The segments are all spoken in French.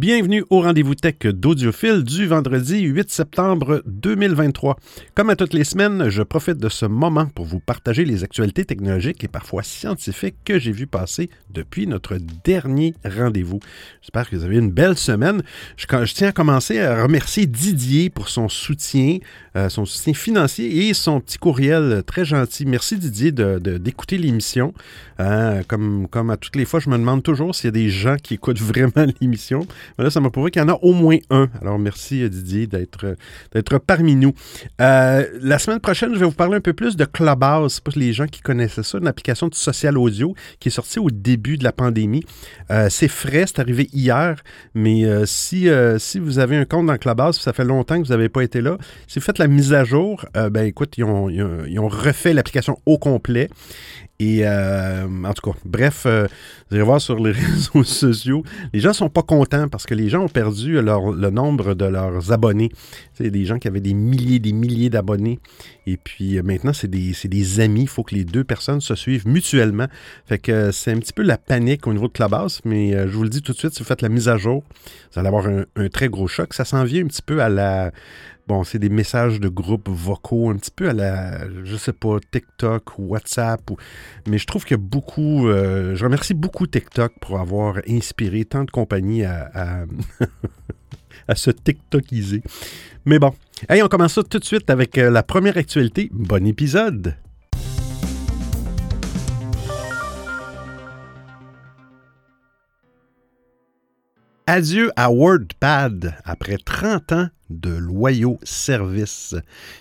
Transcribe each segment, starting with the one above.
Bienvenue au rendez-vous tech d'Audiophile du vendredi 8 septembre 2023. Comme à toutes les semaines, je profite de ce moment pour vous partager les actualités technologiques et parfois scientifiques que j'ai vu passer depuis notre dernier rendez-vous. J'espère que vous avez une belle semaine. Je, tiens à commencer à remercier Didier pour son soutien, euh, son soutien financier et son petit courriel très gentil. Merci Didier d'écouter de, l'émission. Euh, comme, comme à toutes les fois, je me demande toujours s'il y a des gens qui écoutent vraiment l'émission. Là, ça m'a prouvé qu'il y en a au moins un. Alors, merci euh, Didier d'être, euh, d'être parmi nous. Euh, la semaine prochaine, je vais vous parler un peu plus de Clubhouse. Pour les gens qui connaissaient ça, une application de social audio qui est sortie au début de la pandémie. c'est frais, c'est arrivé hier, mais si, si vous avez un compte dans Clubhouse, ça fait longtemps que vous n'avez pas été là, si vous faites la mise à jour, ben écoute, ils ont, ils ont refait l'application au complet. Et euh, en tout cas, bref, euh, vous allez voir sur les réseaux sociaux, les gens sont pas contents parce que les gens ont perdu le nombre de leurs abonnés. C'est des gens qui avaient des milliers, des milliers d'abonnés. Et puis euh, maintenant, c'est des, des, amis. Il faut que les deux personnes se suivent mutuellement. Fait que c'est un petit peu la panique au niveau de Clubhouse, mais je vous le dis tout de suite, si vous faites la mise à jour, vous allez avoir un, un très gros choc. Ça s'en vient un petit peu à la Bon, c'est des messages de groupe vocaux, un petit peu à la, je sais pas, TikTok ou WhatsApp. Mais je trouve que beaucoup. Euh, je remercie beaucoup TikTok pour avoir inspiré tant de compagnies à, se TikTokiser. Mais bon. Hey, on commence ça tout de suite avec euh, la première actualité. Bon épisode! Adieu à WordPad après 30 ans de loyaux services.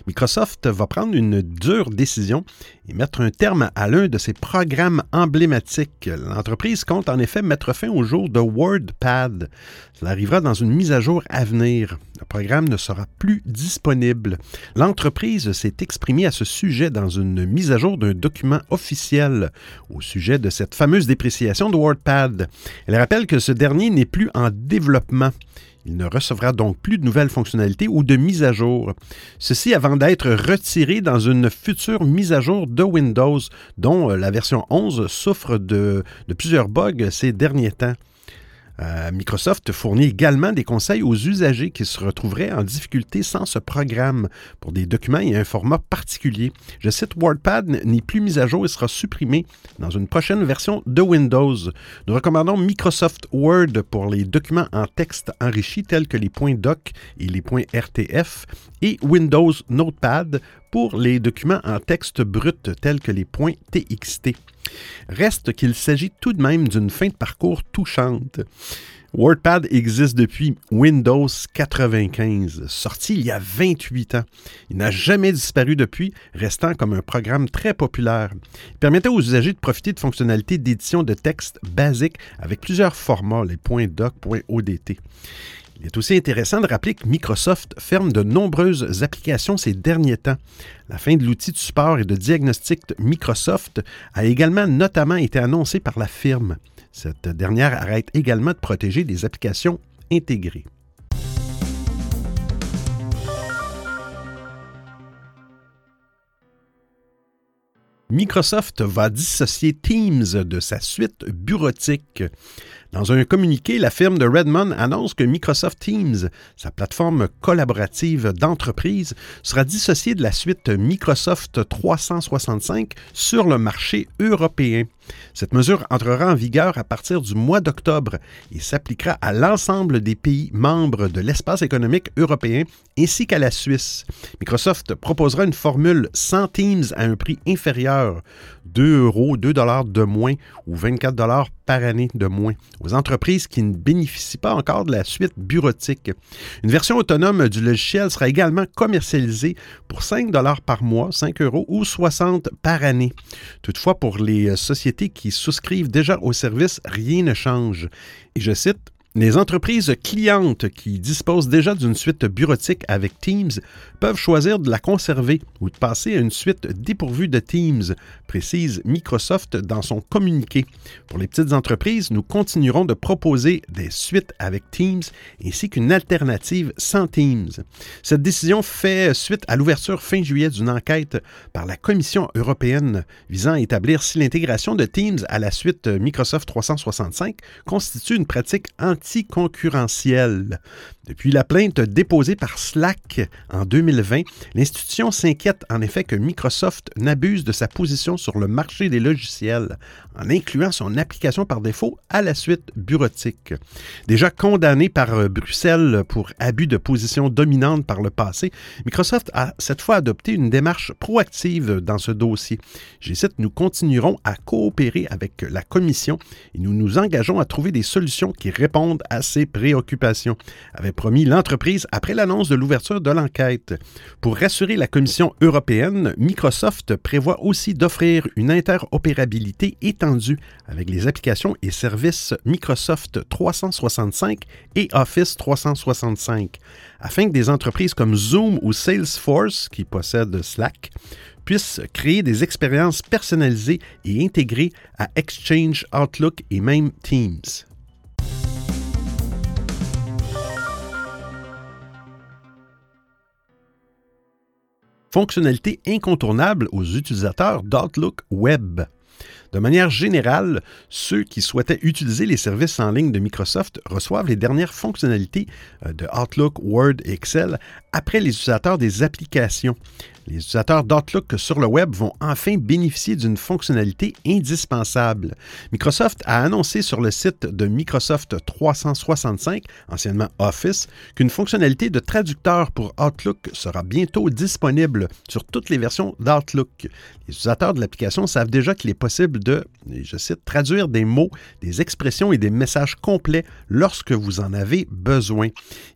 Microsoft va prendre une dure décision et mettre un terme à l'un de ses programmes emblématiques. L'entreprise compte en effet mettre fin au jour de WordPad. Cela arrivera dans une mise à jour à venir. Le programme ne sera plus disponible. L'entreprise s'est exprimée à ce sujet dans une mise à jour d'un document officiel au sujet de cette fameuse dépréciation de WordPad. Elle rappelle que ce dernier n'est plus en développement. Il ne recevra donc plus de nouvelles fonctionnalités ou de mises à jour. Ceci avant d'être retiré dans une future mise à jour de Windows, dont la version 11 souffre de, de plusieurs bugs ces derniers temps. Euh, Microsoft fournit également des conseils aux usagers qui se retrouveraient en difficulté sans ce programme pour des documents et un format particulier. Je cite WordPad n'est plus mis à jour et sera supprimé dans une prochaine version de Windows. Nous recommandons Microsoft Word pour les documents en texte enrichis tels que les points doc et les points RTF et Windows Notepad pour les documents en texte brut tels que les points TXT. Reste qu'il s'agit tout de même d'une fin de parcours touchante. WordPad existe depuis Windows 95, sorti il y a 28 ans. Il n'a jamais disparu depuis, restant comme un programme très populaire. Il permettait aux usagers de profiter de fonctionnalités d'édition de texte basiques avec plusieurs formats, les .doc, .odt. Il est aussi intéressant de rappeler que Microsoft ferme de nombreuses applications ces derniers temps. La fin de l'outil de support et de diagnostic Microsoft a également notamment été annoncée par la firme. Cette dernière arrête également de protéger des applications intégrées. Microsoft va dissocier Teams de sa suite bureautique. Dans un communiqué, la firme de Redmond annonce que Microsoft Teams, sa plateforme collaborative d'entreprise, sera dissociée de la suite Microsoft 365 sur le marché européen. Cette mesure entrera en vigueur à partir du mois d'octobre et s'appliquera à l'ensemble des pays membres de l'espace économique européen ainsi qu'à la Suisse. Microsoft proposera une formule sans Teams à un prix inférieur, 2 euros, 2 dollars de moins ou 24 dollars par année de moins aux entreprises qui ne bénéficient pas encore de la suite bureautique. Une version autonome du logiciel sera également commercialisée pour 5 dollars par mois, 5 euros ou 60 par année. Toutefois, pour les sociétés qui souscrivent déjà au service, rien ne change. Et je cite, les entreprises clientes qui disposent déjà d'une suite bureautique avec Teams peuvent choisir de la conserver ou de passer à une suite dépourvue de Teams, précise Microsoft dans son communiqué. Pour les petites entreprises, nous continuerons de proposer des suites avec Teams ainsi qu'une alternative sans Teams. Cette décision fait suite à l'ouverture fin juillet d'une enquête par la Commission européenne visant à établir si l'intégration de Teams à la suite Microsoft 365 constitue une pratique anti anticoncurrentiel. Depuis la plainte déposée par Slack en 2020, l'institution s'inquiète en effet que Microsoft n'abuse de sa position sur le marché des logiciels en incluant son application par défaut à la suite bureautique. Déjà condamné par euh, Bruxelles pour abus de position dominante par le passé, Microsoft a cette fois adopté une démarche proactive dans ce dossier. J'ai cite, nous continuerons à coopérer avec la Commission et nous nous engageons à trouver des solutions qui répondent à ces préoccupations, promis l'entreprise après l'annonce de l'ouverture de l'enquête. Pour rassurer la Commission européenne, Microsoft prévoit aussi d'offrir une interopérabilité étendue avec les applications et services Microsoft 365 et Office 365, afin que des entreprises comme Zoom ou Salesforce, qui possèdent Slack, puissent créer des expériences personnalisées et intégrées à Exchange, Outlook et même Teams. Fonctionnalité incontournable aux utilisateurs d'Outlook Web. De manière générale, ceux qui souhaitaient utiliser les services en ligne de Microsoft reçoivent les dernières fonctionnalités euh, de Outlook, Word et Excel après les utilisateurs des applications. Les utilisateurs d'Outlook sur le web vont enfin bénéficier d'une fonctionnalité indispensable. Microsoft a annoncé sur le site de Microsoft 365, anciennement Office, qu'une fonctionnalité de traducteur pour Outlook sera bientôt disponible sur toutes les versions d'Outlook. Les utilisateurs de l'application savent déjà qu'il est possible de, je cite, traduire des mots, des expressions et des messages complets lorsque vous en avez besoin.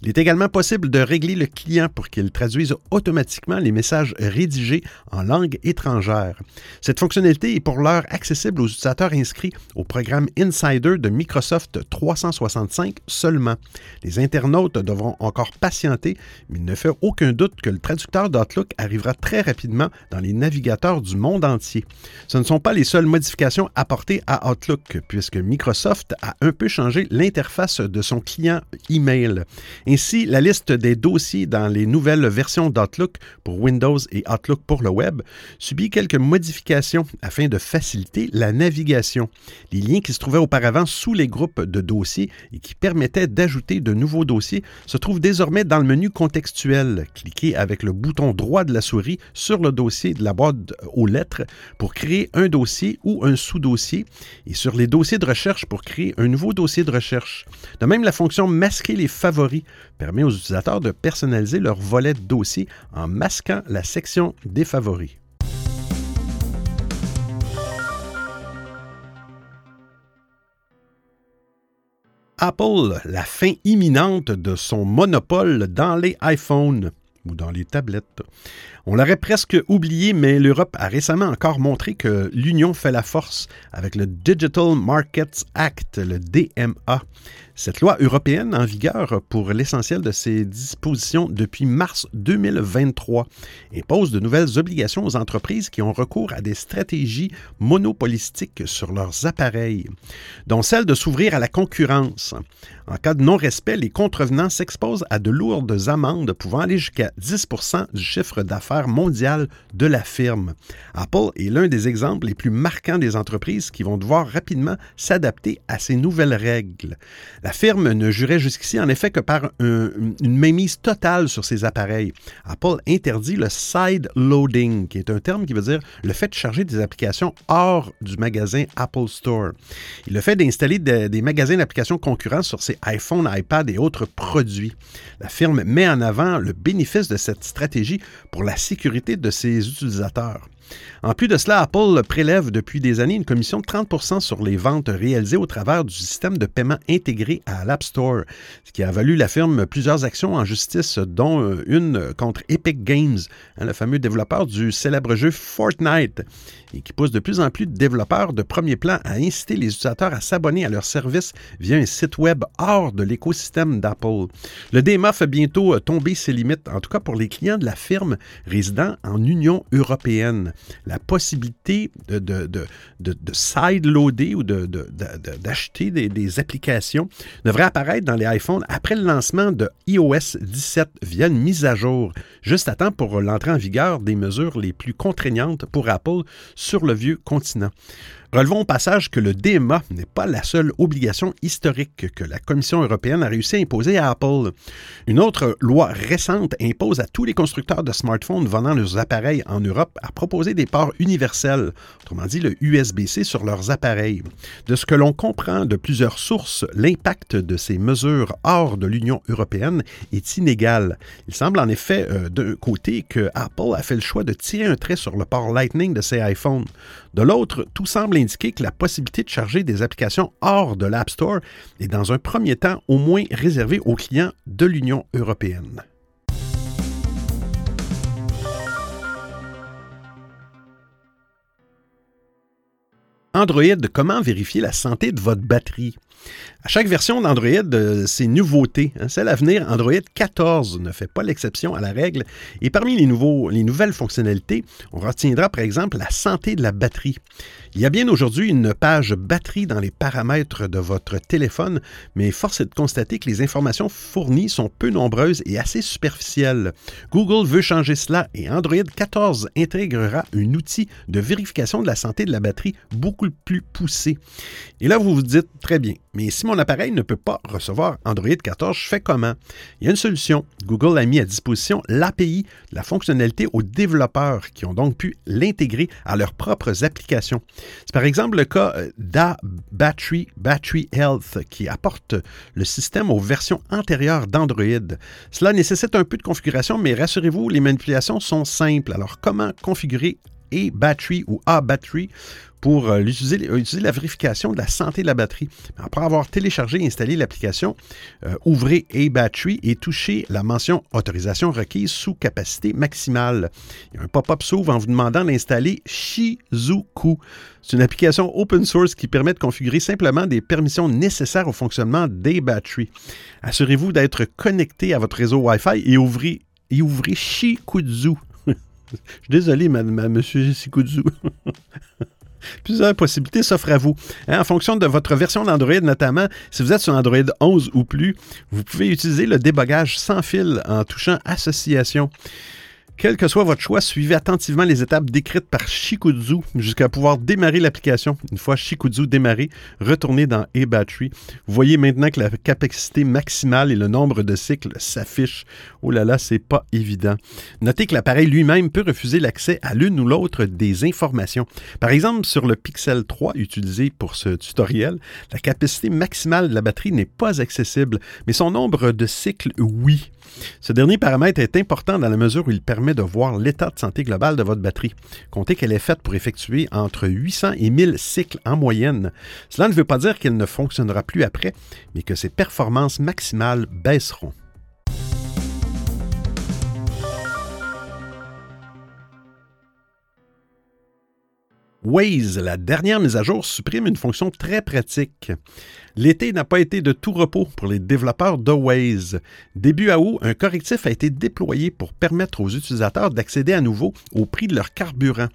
Il est également possible de régler le client pour qu'il traduise automatiquement les messages rédigés en langue étrangère. Cette fonctionnalité est pour l'heure accessible aux utilisateurs inscrits au programme Insider de Microsoft 365 seulement. Les internautes devront encore patienter, mais il ne fait aucun doute que le traducteur d'Outlook arrivera très rapidement dans les navigateurs du monde entier. Ce ne sont pas les seules modifications apportées à Outlook, puisque Microsoft a un peu changé l'interface de son client email. Ainsi, la liste des dossiers dans les nouvelles versions d'Outlook pour Windows et Outlook pour le web subit quelques modifications afin de faciliter la navigation. Les liens qui se trouvaient auparavant sous les groupes de dossiers et qui permettaient d'ajouter de nouveaux dossiers se trouvent désormais dans le menu contextuel. Cliquez avec le bouton droit de la souris sur le dossier de la boîte aux lettres pour créer un dossier ou un sous-dossier et sur les dossiers de recherche pour créer un nouveau dossier de recherche. De même, la fonction masquer les favoris permet aux utilisateurs de personnaliser leur volet de dossier en masquant la section des favoris. Apple, la fin imminente de son monopole dans les iPhones ou dans les tablettes. On l'aurait presque oublié, mais l'Europe a récemment encore montré que l'union fait la force avec le Digital Markets Act, le DMA. Cette loi européenne en vigueur pour l'essentiel de ses dispositions depuis mars 2023 impose de nouvelles obligations aux entreprises qui ont recours à des stratégies monopolistiques sur leurs appareils, dont celle de s'ouvrir à la concurrence. En cas de non-respect, les contrevenants s'exposent à de lourdes amendes pouvant aller jusqu'à 10% du chiffre d'affaires mondial de la firme. Apple est l'un des exemples les plus marquants des entreprises qui vont devoir rapidement s'adapter à ces nouvelles règles. La firme ne jurait jusqu'ici en effet que par une mainmise totale sur ses appareils. Apple interdit le side loading, qui est un terme qui veut dire le fait de charger des applications hors du magasin Apple Store. Il le fait d'installer des magasins d'applications concurrents sur ses iPhones, iPad et autres produits. La firme met en avant le bénéfice de cette stratégie pour la sécurité de ses utilisateurs. En plus de cela, Apple prélève depuis des années une commission de 30 sur les ventes réalisées au travers du système de paiement intégré à l'App Store, ce qui a valu la firme plusieurs actions en justice, dont euh, une contre Epic Games, hein, le fameux développeur du célèbre jeu Fortnite, et qui pousse de plus en plus de développeurs de premier plan à inciter les utilisateurs à s'abonner à leur service via un site web hors de l'écosystème d'Apple. Le DMA fait bientôt euh, tomber ses limites, en tout cas pour les clients de la firme résidant en Union européenne la possibilité de, de, de, side-loader ou d'acheter des, des, applications devrait apparaître dans les iPhones après le lancement de iOS 17 via une mise à jour, juste à temps pour l'entrée en vigueur des mesures les plus contraignantes pour Apple sur le vieux continent. Relevons au passage que le DMA n'est pas la seule obligation historique que la Commission européenne a réussi à imposer à Apple. Une autre loi récente impose à tous les constructeurs de smartphones vendant leurs appareils en Europe à proposer des ports universels, autrement dit le USB-C sur leurs appareils. De ce que l'on comprend de plusieurs sources, l'impact de ces mesures hors de l'Union européenne est inégal. Il semble en effet euh, d'un côté que Apple a fait le choix de tirer un trait sur le port Lightning de ses iPhones. De l'autre, tout semble indiquer que la possibilité de charger des applications hors de l'App Store est dans un premier temps au moins réservée aux clients de l'Union européenne. Android, comment vérifier la santé de votre batterie? À chaque version d'Android, euh, c'est nouveauté. Hein. Celle à venir, Android 14, ne fait pas l'exception à la règle. Et parmi les, nouveaux, les nouvelles fonctionnalités, on retiendra par exemple la santé de la batterie. Il y a bien aujourd'hui une page batterie dans les paramètres de votre téléphone, mais force est de constater que les informations fournies sont peu nombreuses et assez superficielles. Google veut changer cela et Android 14 intégrera un outil de vérification de la santé de la batterie beaucoup plus poussé. Et là, vous vous dites, très bien, mais si mon appareil ne peut pas recevoir Android 14, je fais comment? Il y a une solution. Google a mis à disposition l'API, la fonctionnalité aux développeurs qui ont donc pu l'intégrer à leurs propres applications. C'est par exemple le cas euh, d'A Battery, Health qui apporte le système aux versions antérieures d'Android. Cela nécessite un peu de configuration, mais rassurez-vous, les manipulations sont simples. Alors, comment configurer A Battery ou A Battery? Pour euh, utiliser, la vérification de la santé de la batterie. Après avoir téléchargé et installé l'application, euh, ouvrez A-Battery et touchez la mention Autorisation requise sous capacité maximale. Il y a un pop-up s'ouvre en vous demandant d'installer Shizuku. C'est une application open source qui permet de configurer simplement des permissions nécessaires au fonctionnement des batteries. Assurez-vous d'être connecté à votre réseau Wi-Fi et ouvrez, et ouvrez Shikudzu. Je suis désolé, monsieur Shikudzu. Plusieurs possibilités s'offrent à vous. Hein, en fonction de votre version d'Android notamment, si vous êtes sur Android 11 ou plus, vous pouvez utiliser le débogage sans fil en touchant Association. Quel que soit votre choix, suivez attentivement les étapes décrites par Shikudzu jusqu'à pouvoir démarrer l'application. Une fois Shikudzu démarré, retournez dans eBattery. Vous voyez maintenant que la capacité maximale et le nombre de cycles s'affichent. Oh là là, c'est pas évident. Notez que l'appareil lui-même peut refuser l'accès à l'une ou l'autre des informations. Par exemple, sur le Pixel 3 utilisé pour ce tutoriel, la capacité maximale de la batterie n'est pas accessible, mais son nombre de cycles, oui. Ce dernier paramètre est important dans la mesure où il permet de voir l'état de santé global de votre batterie. Comptez qu'elle est faite pour effectuer entre 800 et 1000 cycles en moyenne. Cela ne veut pas dire qu'elle ne fonctionnera plus après, mais que ses performances maximales baisseront. Waze, la dernière mise à jour, supprime une fonction très pratique. L'été n'a pas été de tout repos pour les développeurs de Waze. Début août, un correctif a été déployé pour permettre aux utilisateurs d'accéder à nouveau au prix de leur carburant.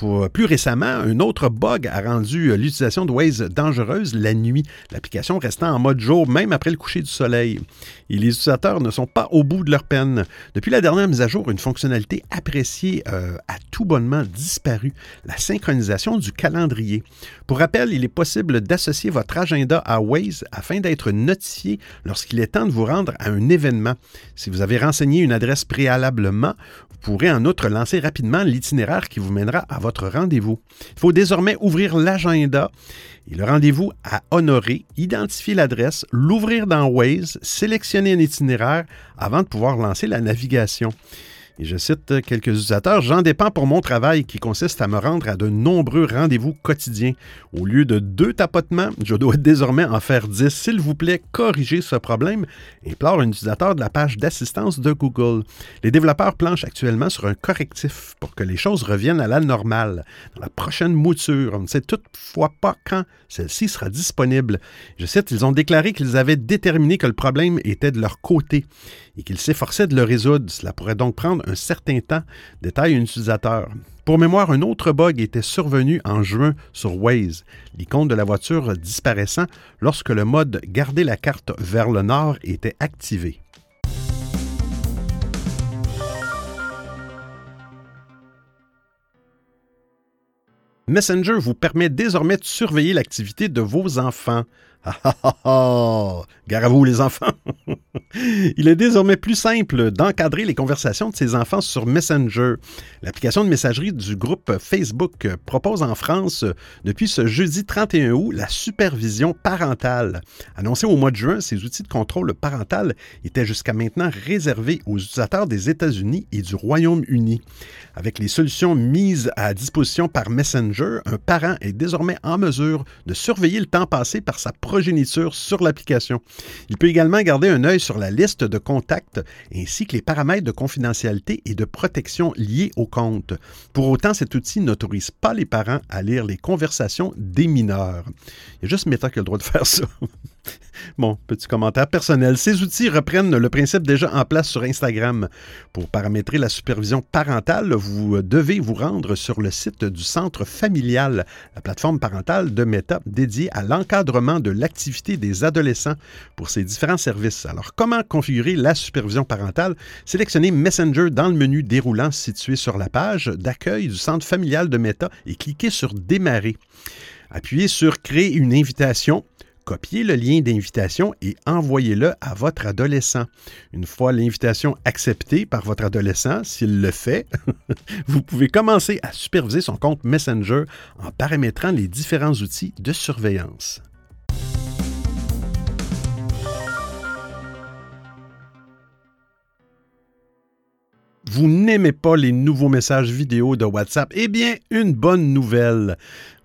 Pour, plus récemment, un autre bug a rendu l'utilisation de Waze dangereuse la nuit, l'application restant en mode jour même après le coucher du soleil. Et les utilisateurs ne sont pas au bout de leur peine. Depuis la dernière mise à jour, une fonctionnalité appréciée euh, a tout bonnement disparu, la synchronisation du calendrier. Pour rappel, il est possible d'associer votre agenda à Waze afin d'être notifié lorsqu'il est temps de vous rendre à un événement. Si vous avez renseigné une adresse préalablement, pourrez en outre lancer rapidement l'itinéraire qui vous mènera à votre rendez-vous. Il faut désormais ouvrir l'agenda et le rendez-vous à honorer, identifier l'adresse, l'ouvrir dans Waze, sélectionner un itinéraire avant de pouvoir lancer la navigation. Et je cite quelques utilisateurs, J'en dépends pour mon travail qui consiste à me rendre à de nombreux rendez-vous quotidiens. Au lieu de deux tapotements, je dois désormais en faire dix. S'il vous plaît, corrigez ce problème, implore un utilisateur de la page d'assistance de Google. Les développeurs planchent actuellement sur un correctif pour que les choses reviennent à la normale. Dans la prochaine mouture, on ne sait toutefois pas quand celle-ci sera disponible. Je cite, ils ont déclaré qu'ils avaient déterminé que le problème était de leur côté et qu'ils s'efforçaient de le résoudre. Cela pourrait donc prendre un certain temps, détaille un utilisateur. Pour mémoire, un autre bug était survenu en juin sur Waze, l'icône de la voiture disparaissant lorsque le mode Garder la carte vers le nord était activé. Messenger vous permet désormais de surveiller l'activité de vos enfants. Ah ah ah ah! Gare à vous les enfants! Il est désormais plus simple d'encadrer les conversations de ses enfants sur Messenger. L'application de messagerie du groupe Facebook propose en France, depuis ce jeudi 31 août, la supervision parentale. Annoncé au mois de juin, ces outils de contrôle parental étaient jusqu'à maintenant réservés aux utilisateurs des États-Unis et du Royaume-Uni. Avec les solutions mises à disposition par Messenger, un parent est désormais en mesure de surveiller le temps passé par sa progéniture sur l'application. Il peut également garder un œil sur la liste de contacts ainsi que les paramètres de confidentialité et de protection liés au compte. Pour autant, cet outil n'autorise pas les parents à lire les conversations des mineurs. Il y a juste Meta qui a le droit de faire ça. Bon, petit commentaire personnel. Ces outils reprennent le principe déjà en place sur Instagram. Pour paramétrer la supervision parentale, vous devez vous rendre sur le site du Centre familial, la plateforme parentale de Meta dédiée à l'encadrement de l'activité des adolescents pour ces différents services. Alors, comment configurer la supervision parentale? Sélectionnez Messenger dans le menu déroulant situé sur la page d'accueil du Centre familial de Meta et cliquez sur Démarrer. Appuyez sur Créer une invitation copiez le lien d'invitation et envoyez-le à votre adolescent. Une fois l'invitation acceptée par votre adolescent, s'il le fait, vous pouvez commencer à superviser son compte Messenger en paramétrant les différents outils de surveillance. Vous n'aimez pas les nouveaux messages vidéo de WhatsApp? Eh bien, une bonne nouvelle.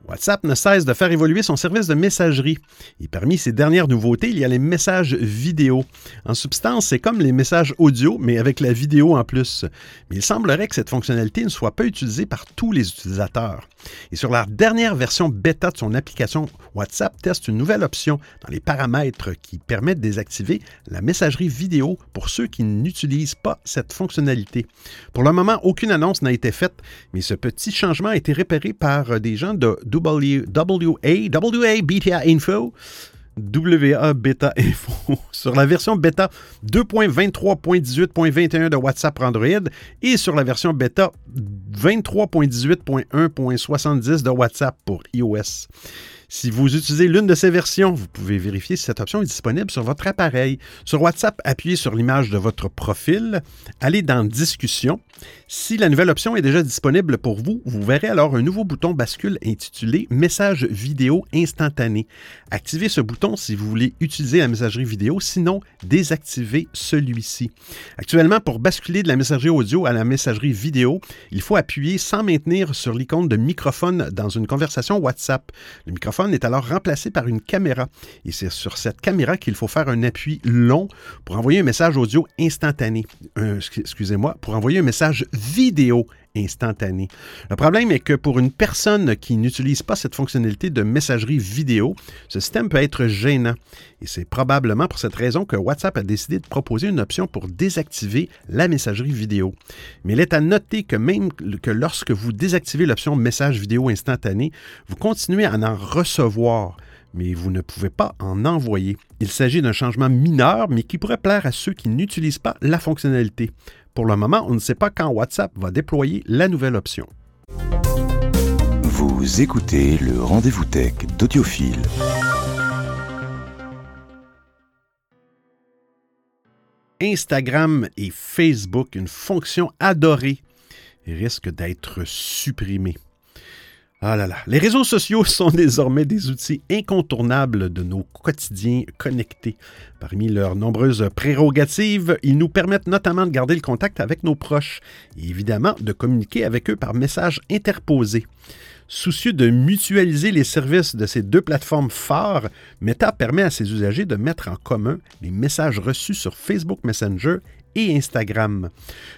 WhatsApp ne cesse de faire évoluer son service de messagerie. Et parmi ces dernières nouveautés, il y a les messages vidéo. En substance, c'est comme les messages audio, mais avec la vidéo en plus. Mais il semblerait que cette fonctionnalité ne soit pas utilisée par tous les utilisateurs. Et sur la dernière version bêta de son application, WhatsApp teste une nouvelle option dans les paramètres qui permet de désactiver la messagerie vidéo pour ceux qui n'utilisent pas cette fonctionnalité. Pour le moment, aucune annonce n'a été faite, mais ce petit changement a été repéré par des gens de WA, Info, WA Beta Info sur la version bêta 2.23.18.21 de WhatsApp Android et sur la version bêta 23.18.1.70 de WhatsApp pour iOS. Si vous utilisez l'une de ces versions, vous pouvez vérifier si cette option est disponible sur votre appareil. Sur WhatsApp, appuyez sur l'image de votre profil, allez dans Discussion. Si la nouvelle option est déjà disponible pour vous, vous verrez alors un nouveau bouton bascule intitulé Message vidéo instantané. Activez ce bouton si vous voulez utiliser la messagerie vidéo, sinon désactivez celui-ci. Actuellement, pour basculer de la messagerie audio à la messagerie vidéo, il faut appuyer sans maintenir sur l'icône de microphone dans une conversation WhatsApp. Le microphone est alors remplacé par une caméra. Et c'est sur cette caméra qu'il faut faire un appui long pour envoyer un message audio instantané. Excusez-moi, pour envoyer un message vidéo instantané. Le problème est que pour une personne qui n'utilise pas cette fonctionnalité de messagerie vidéo, ce système peut être gênant. Et c'est probablement pour cette raison que WhatsApp a décidé de proposer une option pour désactiver la messagerie vidéo. Mais il est à noter que même que lorsque vous désactivez l'option message vidéo instantané, vous continuez à en recevoir mais vous ne pouvez pas en envoyer. Il s'agit d'un changement mineur, mais qui pourrait plaire à ceux qui n'utilisent pas la fonctionnalité. Pour le moment, on ne sait pas quand WhatsApp va déployer la nouvelle option. Vous écoutez le rendez-vous tech d'Audiophile. Instagram et Facebook, une fonction adorée, risque d'être supprimée. Ah là là. Les réseaux sociaux sont désormais des outils incontournables de nos quotidiens connectés. Parmi leurs nombreuses prérogatives, ils nous permettent notamment de garder le contact avec nos proches et évidemment de communiquer avec eux par messages interposés. Soucieux de mutualiser les services de ces deux plateformes phares, Meta permet à ses usagers de mettre en commun les messages reçus sur Facebook Messenger et Instagram.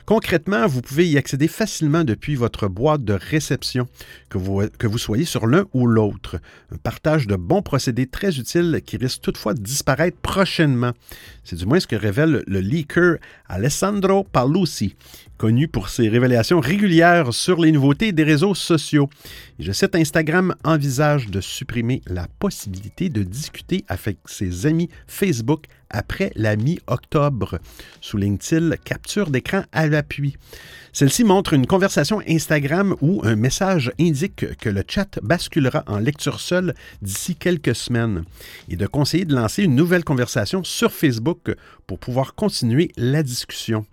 Concrètement, vous pouvez y accéder facilement depuis votre boîte de réception, que vous, que vous soyez sur l'un ou l'autre. Un partage de bons procédés très utile qui risque toutefois de disparaître prochainement. C'est du moins ce que révèle le leaker Alessandro Palusi, connu pour ses révélations régulières sur les nouveautés des réseaux sociaux. Je cite Instagram envisage de supprimer la possibilité de discuter avec ses amis Facebook après la mi-octobre, souligne-t-il, capture d'écran à l'appui. Celle-ci montre une conversation Instagram où un message indique que le chat basculera en lecture seule d'ici quelques semaines et de conseiller de lancer une nouvelle conversation sur Facebook pour pouvoir continuer la discussion.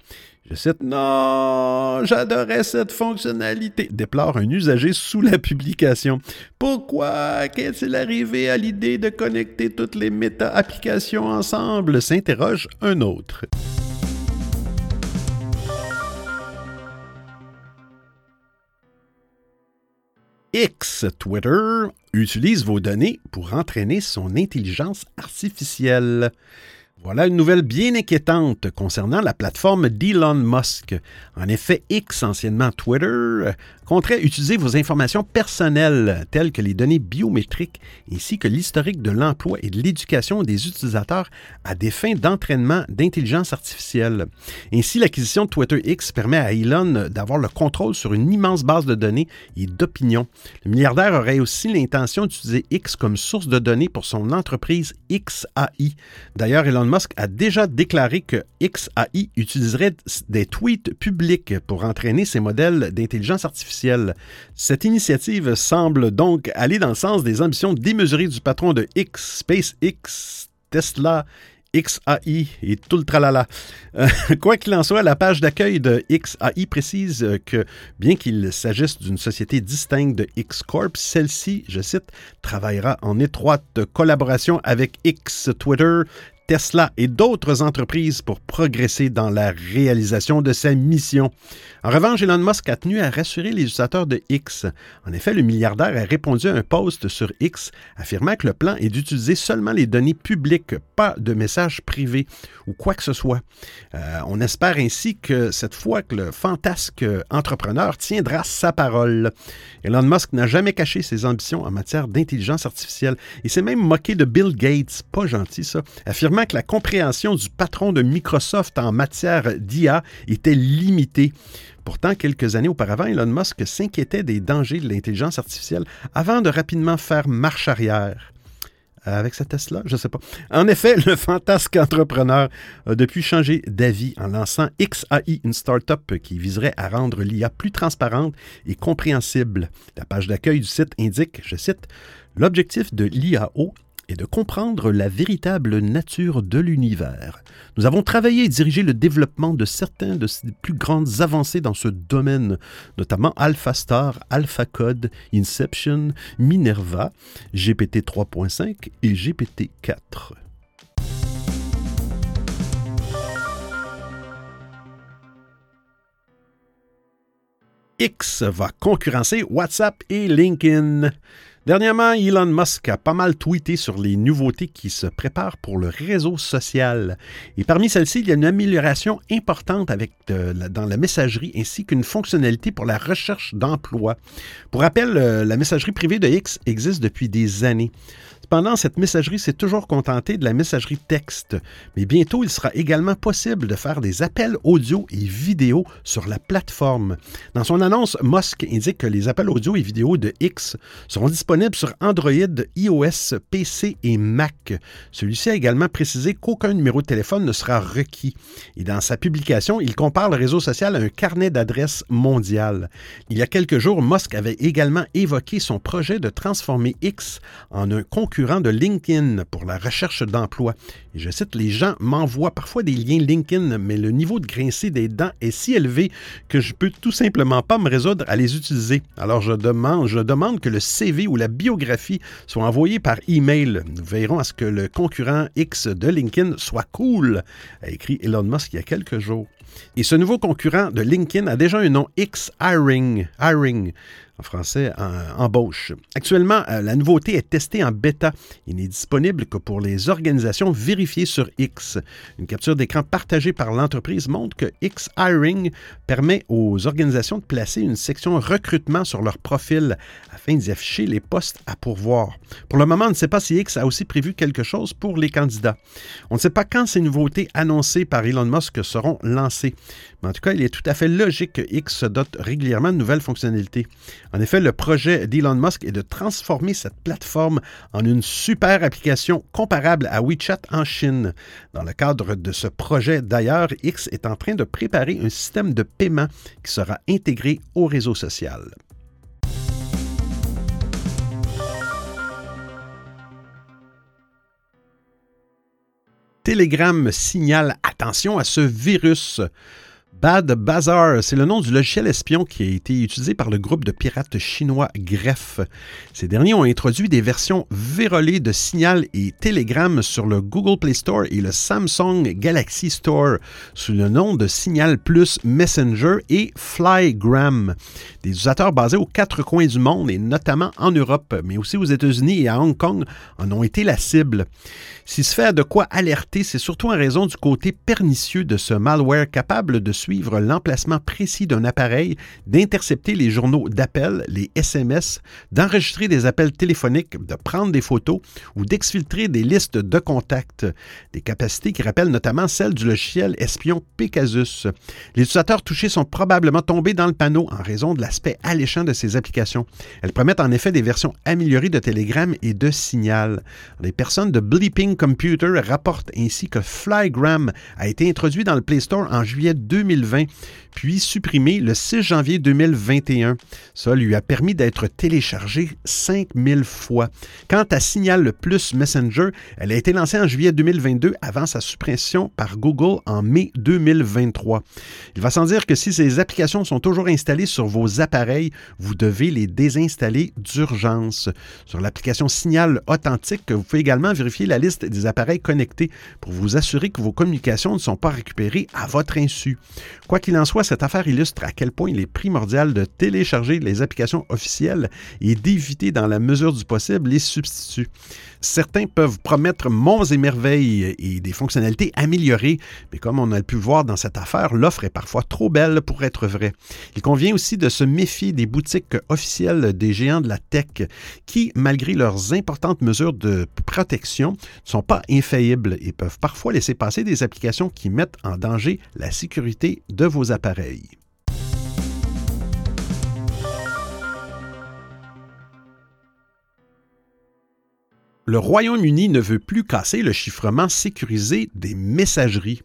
Je cite Non, j'adorais cette fonctionnalité, déplore un usager sous la publication. Pourquoi qu'est-il arrivé à l'idée de connecter toutes les méta-applications ensemble s'interroge un autre. X, Twitter, utilise vos données pour entraîner son intelligence artificielle. Voilà une nouvelle bien inquiétante concernant la plateforme d'Elon Musk. En effet, X, anciennement Twitter, compterait utiliser vos informations personnelles, telles que les données biométriques, ainsi que l'historique de l'emploi et de l'éducation des utilisateurs à des fins d'entraînement d'intelligence artificielle. Ainsi, l'acquisition de Twitter X permet à Elon d'avoir le contrôle sur une immense base de données et d'opinions. Le milliardaire aurait aussi l'intention d'utiliser X comme source de données pour son entreprise XAI. D'ailleurs, Elon Musk a déjà déclaré que XAI utiliserait des tweets publics pour entraîner ses modèles d'intelligence artificielle. Cette initiative semble donc aller dans le sens des ambitions démesurées du patron de X, SpaceX, Tesla XAI et tout le tralala. Euh, quoi qu'il en soit, la page d'accueil de XAI précise que, bien qu'il s'agisse d'une société distincte de X Corp, celle-ci, je cite, travaillera en étroite collaboration avec X Twitter, Tesla et d'autres entreprises pour progresser dans la réalisation de sa mission. En revanche, Elon Musk a tenu à rassurer les utilisateurs de X. En effet, le milliardaire a répondu à un post sur X affirmant que le plan est d'utiliser seulement les données publiques, pas de messages privés ou quoi que ce soit. Euh, on espère ainsi que cette fois que le fantasque entrepreneur tiendra sa parole. Elon Musk n'a jamais caché ses ambitions en matière d'intelligence artificielle et s'est même moqué de Bill Gates, pas gentil ça, que la compréhension du patron de Microsoft en matière d'IA était limitée. Pourtant, quelques années auparavant, Elon Musk s'inquiétait des dangers de l'intelligence artificielle avant de rapidement faire marche arrière. Avec sa Tesla, je ne sais pas. En effet, le fantasque entrepreneur a depuis changé d'avis en lançant XAI, une start-up qui viserait à rendre l'IA plus transparente et compréhensible. La page d'accueil du site indique, je cite, L'objectif de l'IAO et de comprendre la véritable nature de l'univers. Nous avons travaillé et dirigé le développement de certains de ses plus grandes avancées dans ce domaine, notamment AlphaStar, AlphaCode, Inception, Minerva, GPT 3.5 et GPT 4. X va concurrencer WhatsApp et LinkedIn. Dernièrement, Elon Musk a pas mal tweeté sur les nouveautés qui se préparent pour le réseau social. Et parmi celles-ci, il y a une amélioration importante avec euh, dans la messagerie ainsi qu'une fonctionnalité pour la recherche d'emploi. Pour rappel, euh, la messagerie privée de X existe depuis des années. Cependant, cette messagerie s'est toujours contentée de la messagerie texte, mais bientôt il sera également possible de faire des appels audio et vidéo sur la plateforme. Dans son annonce, Musk indique que les appels audio et vidéo de X seront disponibles sur Android, iOS, PC et Mac. Celui-ci a également précisé qu'aucun numéro de téléphone ne sera requis. Et dans sa publication, il compare le réseau social à un carnet d'adresses mondial. Il y a quelques jours, Musk avait également évoqué son projet de transformer X en un concurrent de LinkedIn pour la recherche d'emploi. Je cite, les gens m'envoient parfois des liens LinkedIn, mais le niveau de grincer des dents est si élevé que je peux tout simplement pas me résoudre à les utiliser. Alors je demande, que le CV ou la biographie soit envoyés par email. Nous veillerons à ce que le concurrent X de LinkedIn soit cool, a écrit Elon Musk il y a quelques jours. Et ce nouveau concurrent de LinkedIn a déjà un nom X Hiring. Hiring en français, embauche. Actuellement, euh, la nouveauté est testée en bêta. Il n'est disponible que pour les organisations vérifiées sur X. Une capture d'écran partagée par l'entreprise montre que X Hiring permet aux organisations de placer une section recrutement sur leur profil afin d'y afficher les postes à pourvoir. Pour le moment, on ne sait pas si X a aussi prévu quelque chose pour les candidats. On ne sait pas quand ces nouveautés annoncées par Elon Musk seront lancées. Mais en tout cas, il est tout à fait logique que X se dote régulièrement de nouvelles fonctionnalités. En effet, le projet d'Elon Musk est de transformer cette plateforme en une super application comparable à WeChat en Chine. Dans le cadre de ce projet, d'ailleurs, X est en train de préparer un système de paiement qui sera intégré au réseau social. Telegram signale attention à ce virus. Bad Bazaar, c'est le nom du logiciel espion qui a été utilisé par le groupe de pirates chinois Greffe. Ces derniers ont introduit des versions vérolées de Signal et Telegram sur le Google Play Store et le Samsung Galaxy Store sous le nom de Signal Plus Messenger et Flygram. Des utilisateurs basés aux quatre coins du monde et notamment en Europe, mais aussi aux États-Unis et à Hong Kong en ont été la cible. S'il se de quoi alerter, c'est surtout en raison du côté pernicieux de ce malware capable de suivre l'emplacement précis d'un appareil, d'intercepter les journaux d'appel, les SMS, d'enregistrer des appels téléphoniques, de prendre des photos ou d'exfiltrer des listes de contacts. Des capacités qui rappellent notamment celles du logiciel espion Pegasus. Les utilisateurs touchés sont probablement tombés dans le panneau en raison de l'aspect alléchant de ces applications. Elles promettent en effet des versions améliorées de Telegram et de Signal. Les personnes de Bleeping Computer rapporte ainsi que Flygram a été introduit dans le Play Store en juillet 2020, puis supprimé le 6 janvier 2021. Ça lui a permis d'être téléchargé 5000 fois. Quant à Signal Plus Messenger, elle a été lancée en juillet 2022 avant sa suppression par Google en mai 2023. Il va sans dire que si ces applications sont toujours installées sur vos appareils, vous devez les désinstaller d'urgence. Sur l'application Signal Authentique, vous pouvez également vérifier la liste des appareils connectés pour vous assurer que vos communications ne sont pas récupérées à votre insu. Quoi qu'il en soit, cette affaire illustre à quel point il est primordial de télécharger les applications officielles et d'éviter dans la mesure du possible les substituts. Certains peuvent promettre monts et merveilles et des fonctionnalités améliorées, mais comme on a pu voir dans cette affaire, l'offre est parfois trop belle pour être vraie. Il convient aussi de se méfier des boutiques officielles des géants de la tech qui, malgré leurs importantes mesures de protection, ne sont pas infaillibles et peuvent parfois laisser passer des applications qui mettent en danger la sécurité de vos appareils. le Royaume-Uni ne veut plus casser le chiffrement sécurisé des messageries.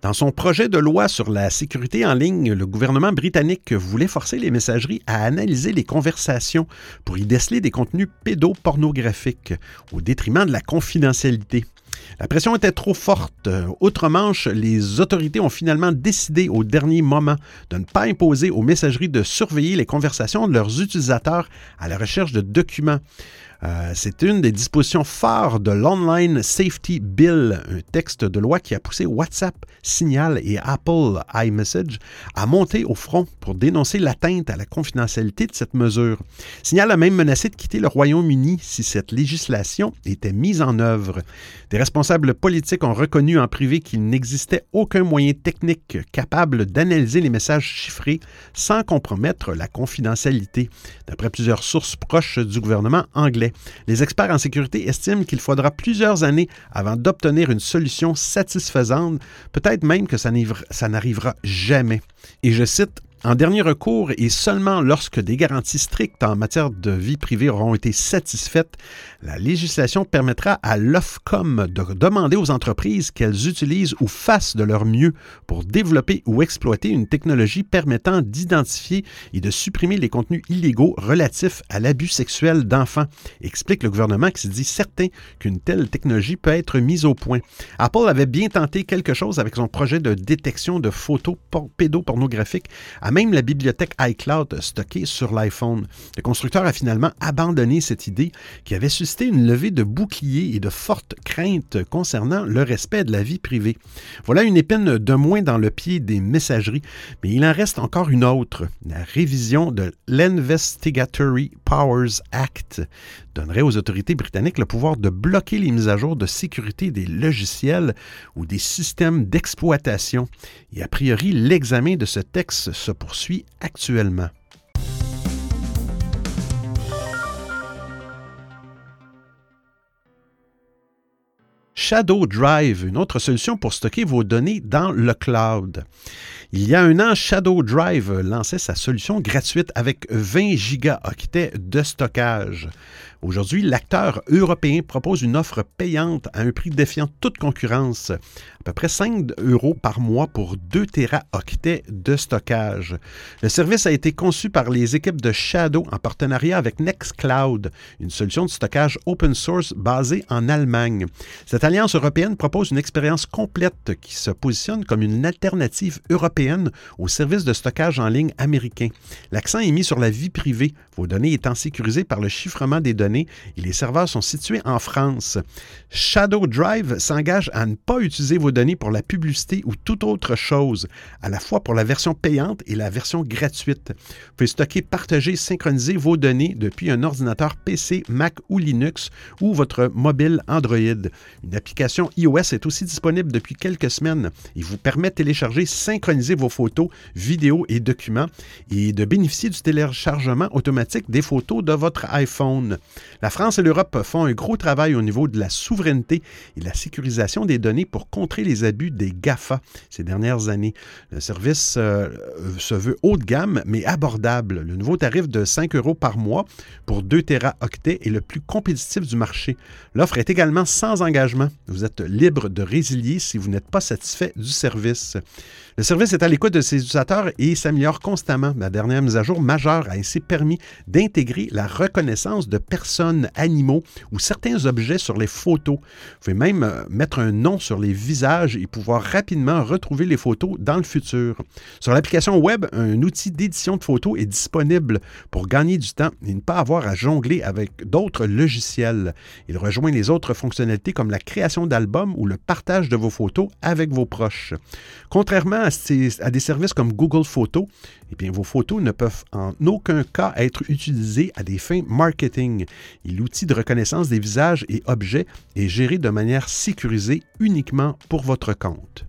Dans son projet de loi sur la sécurité en ligne, le gouvernement britannique voulait forcer les messageries à analyser les conversations pour y déceler des contenus pédopornographiques au détriment de la confidentialité. La pression était trop forte. Outre-Manche, les autorités ont finalement décidé au dernier moment de ne pas imposer aux messageries de surveiller les conversations de leurs utilisateurs à la recherche de documents. Euh, c'est une des dispositions phares de l'Online Safety Bill, un texte de loi qui a poussé WhatsApp, Signal et Apple iMessage à monter au front pour dénoncer l'atteinte à la confidentialité de cette mesure. Signal a même menacé de quitter le Royaume-Uni si cette législation était mise en œuvre. Des responsables politiques ont reconnu en privé qu'il n'existait aucun moyen technique capable d'analyser les messages chiffrés sans compromettre la confidentialité, d'après plusieurs sources proches du gouvernement anglais. Les experts en sécurité estiment qu'il faudra plusieurs années avant d'obtenir une solution satisfaisante, peut-être même que ça n'arrivera jamais. Et je cite en dernier recours, et seulement lorsque des garanties strictes en matière de vie privée auront été satisfaites, la législation permettra à l'OFCOM de demander aux entreprises qu'elles utilisent ou fassent de leur mieux pour développer ou exploiter une technologie permettant d'identifier et de supprimer les contenus illégaux relatifs à l'abus sexuel d'enfants, explique le gouvernement qui se dit certain qu'une telle technologie peut être mise au point. Apple avait bien tenté quelque chose avec son projet de détection de photos pédopornographiques même la bibliothèque iCloud stockée sur l'iPhone. Le constructeur a finalement abandonné cette idée qui avait suscité une levée de boucliers et de fortes craintes concernant le respect de la vie privée. Voilà une épine de moins dans le pied des messageries, mais il en reste encore une autre, la révision de l'Investigatory Powers Act donnerait aux autorités britanniques le pouvoir de bloquer les mises à jour de sécurité des logiciels ou des systèmes d'exploitation. Et a priori, l'examen de ce texte se poursuit actuellement. Shadow Drive, une autre solution pour stocker vos données dans le cloud. Il y a un an, Shadow Drive lançait sa solution gratuite avec 20 gigaoctets de stockage. Aujourd'hui, l'acteur européen propose une offre payante à un prix défiant toute concurrence, à peu près 5 euros par mois pour 2 téraoctets de stockage. Le service a été conçu par les équipes de Shadow en partenariat avec Nextcloud, une solution de stockage open source basée en Allemagne. Cette alliance européenne propose une expérience complète qui se positionne comme une alternative européenne au service de stockage en ligne américain. L'accent est mis sur la vie privée, vos données étant sécurisées par le chiffrement des données et les serveurs sont situés en France. Shadow Drive s'engage à ne pas utiliser vos données pour la publicité ou toute autre chose, à la fois pour la version payante et la version gratuite. Vous pouvez stocker, partager, synchroniser vos données depuis un ordinateur PC, Mac ou Linux ou votre mobile Android. Une application iOS est aussi disponible depuis quelques semaines et vous permet de télécharger, synchroniser vos photos, vidéos et documents et de bénéficier du téléchargement automatique des photos de votre iPhone. La France et l'Europe font un gros travail au niveau de la souveraineté et la sécurisation des données pour contrer les abus des GAFA ces dernières années. Le service euh, se veut haut de gamme, mais abordable. Le nouveau tarif de 5 euros par mois pour 2 Teraoctets est le plus compétitif du marché. L'offre est également sans engagement. Vous êtes libre de résilier si vous n'êtes pas satisfait du service. Le service est à l'écoute de ses utilisateurs et s'améliore constamment. La dernière mise à jour majeure a ainsi permis d'intégrer la reconnaissance de personnes, animaux ou certains objets sur les photos. Vous pouvez même euh, mettre un nom sur les visages et pouvoir rapidement retrouver les photos dans le futur. Sur l'application web, un outil d'édition de photos est disponible pour gagner du temps et ne pas avoir à jongler avec d'autres logiciels. Il rejoint les autres fonctionnalités comme la création d'albums ou le partage de vos photos avec vos proches. Contrairement des services comme Google Photos, eh bien, vos photos ne peuvent en aucun cas être utilisées à des fins marketing. l'outil de reconnaissance des visages et objets est géré de manière sécurisée uniquement pour votre compte.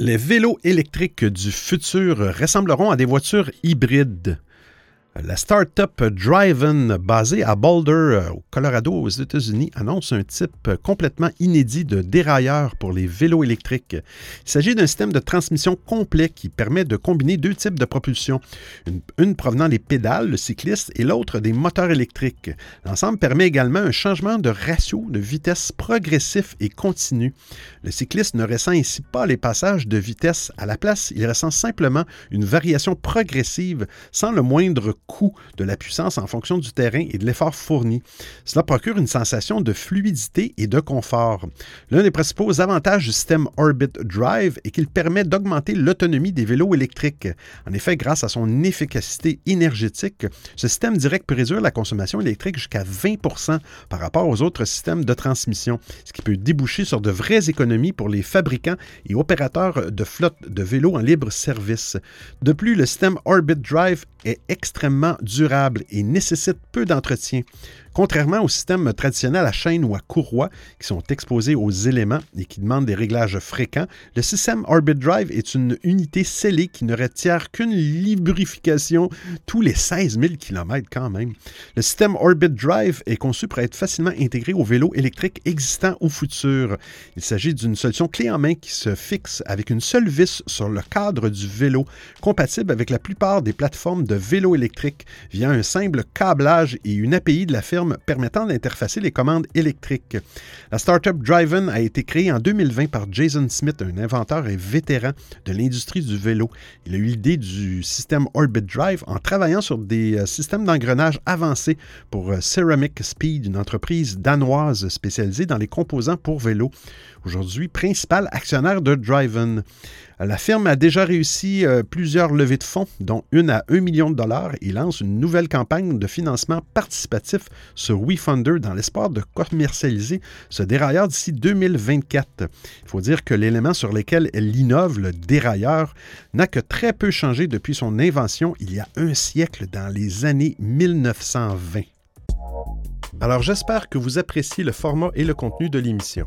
Les vélos électriques du futur ressembleront à des voitures hybrides. La start-up Driven, basée à Boulder, euh, au Colorado, aux États-Unis, annonce un type complètement inédit de dérailleur pour les vélos électriques. Il s'agit d'un système de transmission complet qui permet de combiner deux types de propulsion, une, provenant des pédales, le cycliste, et l'autre des moteurs électriques. L'ensemble permet également un changement de ratio de vitesse progressif et continu. Le cycliste ne ressent ainsi pas les passages de vitesse. À la place, il ressent simplement une variation progressive sans le moindre coût de la puissance en fonction du terrain et de l'effort fourni. Cela procure une sensation de fluidité et de confort. L'un des principaux avantages du système Orbit Drive est qu'il permet d'augmenter l'autonomie des vélos électriques. En effet, grâce à son efficacité énergétique, ce système direct peut réduire la consommation électrique jusqu'à 20% par rapport aux autres systèmes de transmission, ce qui peut déboucher sur de vraies économies pour les fabricants et opérateurs de flottes de vélos en libre service. De plus, le système Orbit Drive est extrêmement durable et nécessite peu d'entretien. Contrairement au système traditionnel à chaîne ou à courroie qui sont exposés aux éléments et qui demandent des réglages fréquents, le système Orbit Drive est une unité scellée qui ne retire qu'une lubrification tous les 16 000 km quand même. Le système Orbit Drive est conçu pour être facilement intégré aux vélos électriques existants ou futurs. Il s'agit d'une solution clé en main qui se fixe avec une seule vis sur le cadre du vélo, compatible avec la plupart des plateformes de vélos électriques via un simple câblage et une API de la firme permettant d'interfacer les commandes électriques. La startup Driven a été créée en 2020 par Jason Smith, un inventeur et vétéran de l'industrie du vélo. Il a eu l'idée du système Orbit Drive en travaillant sur des euh, systèmes d'engrenage avancés pour euh, Ceramic Speed, une entreprise danoise spécialisée dans les composants pour vélo. Aujourd'hui, principal actionnaire de Driven. La firme a déjà réussi euh, plusieurs levées de fonds, dont une à 1 million de dollars, et lance une nouvelle campagne de financement participatif sur WeFunder dans l'espoir de commercialiser ce dérailleur d'ici 2024. Il faut dire que l'élément sur lequel elle innove, le dérailleur, n'a que très peu changé depuis son invention il y a un siècle dans les années 1920. Alors j'espère que vous appréciez le format et le contenu de l'émission.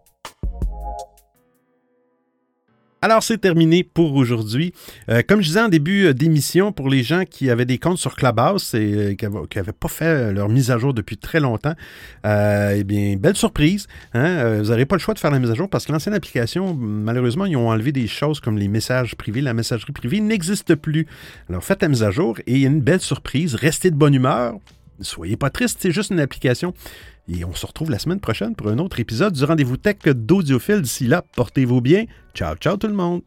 Alors, c'est terminé pour aujourd'hui. Euh, comme je disais en début euh, d'émission, pour les gens qui avaient des comptes sur Clubhouse et euh, qui n'avaient pas fait leur mise à jour depuis très longtemps, eh bien, belle surprise. Hein? vous n'aurez pas le choix de faire la mise à jour parce que l'ancienne application, malheureusement, ils ont enlevé des choses comme les messages privés. La messagerie privée n'existe plus. Alors, faites la mise à jour et une belle surprise. Restez de bonne humeur. Soyez pas triste, c'est juste une application. Et on se retrouve la semaine prochaine pour un autre épisode du rendez-vous tech d'Audiophile. D'ici là, portez-vous bien. Ciao, ciao tout le monde.